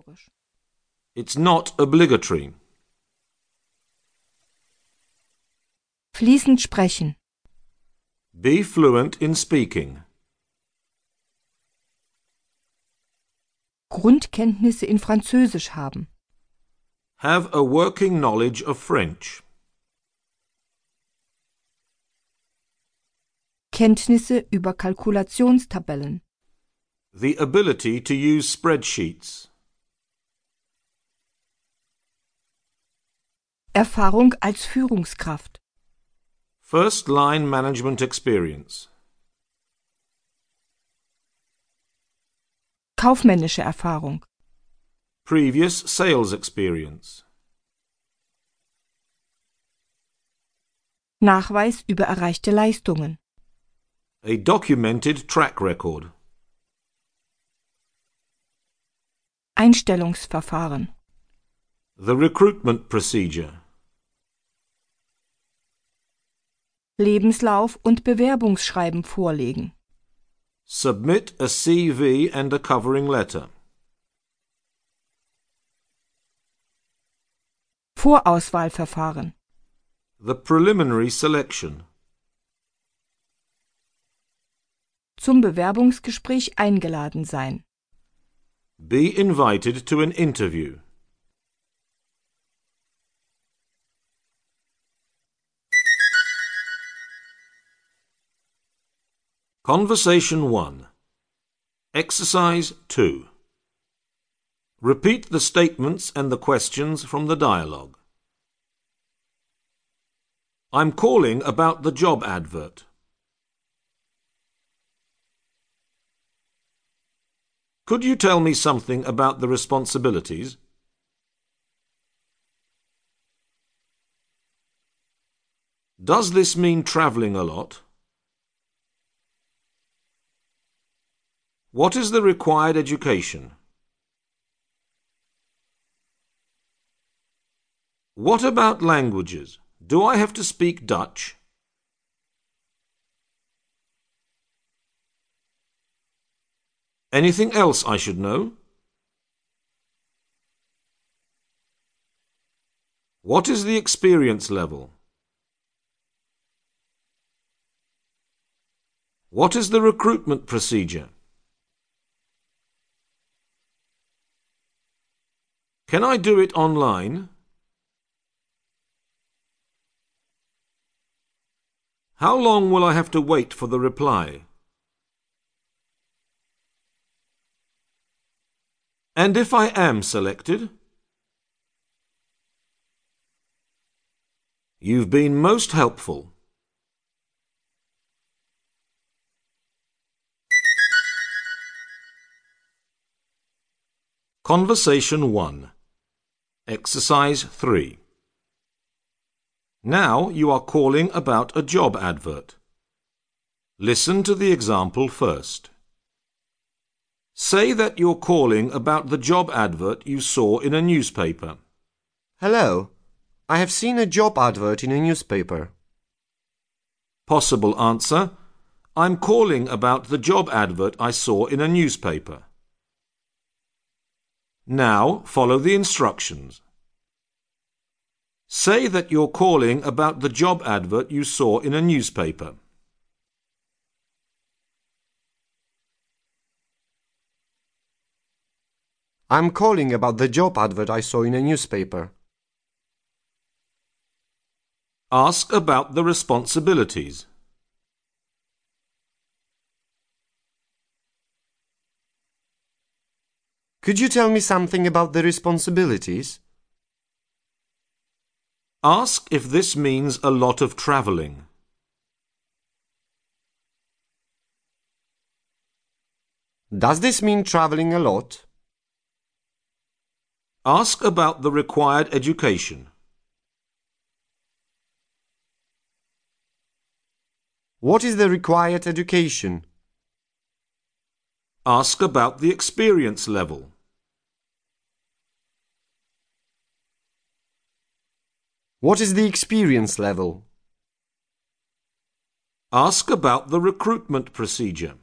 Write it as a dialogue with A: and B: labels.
A: obligatorisch.
B: It's not obligatory.
A: Fließend sprechen.
B: Be fluent in speaking.
A: Grundkenntnisse in Französisch haben.
B: Have a working knowledge of French.
A: Kenntnisse über Kalkulationstabellen.
B: The ability to use spreadsheets.
A: Erfahrung als Führungskraft.
B: First line management experience.
A: Kaufmännische Erfahrung.
B: Previous sales experience.
A: Nachweis über erreichte Leistungen.
B: A documented track record.
A: Einstellungsverfahren.
B: The recruitment procedure.
A: Lebenslauf und Bewerbungsschreiben vorlegen.
B: Submit a CV and a covering letter.
A: Vorauswahlverfahren.
B: The preliminary selection.
A: Zum Bewerbungsgespräch eingeladen sein.
B: Be invited to an interview. Conversation 1 Exercise 2 Repeat the statements and the questions from the dialogue. I'm calling about the job advert. Could you tell me something about the responsibilities? Does this mean travelling a lot? What is the required education? What about languages? Do I have to speak Dutch? Anything else I should know? What is the experience level? What is the recruitment procedure? Can I do it online? How long will I have to wait for the reply? And if I am selected? You've been most helpful. Conversation 1 Exercise 3 now you are calling about a job advert. Listen to the example first. Say that you're calling about the job advert you saw in a newspaper.
C: Hello. I have seen a job advert in a newspaper.
B: Possible answer. I'm calling about the job advert I saw in a newspaper. Now follow the instructions. Say that you're calling about the job advert you saw in a newspaper.
C: I'm calling about the job advert I saw in a newspaper.
B: Ask about the responsibilities.
C: Could you tell me something about the responsibilities?
B: Ask if this means a lot of travelling.
C: Does this mean travelling a lot?
B: Ask about the required education.
C: What is the required education?
B: Ask about the experience level.
C: What is the experience level?
B: Ask about the recruitment procedure.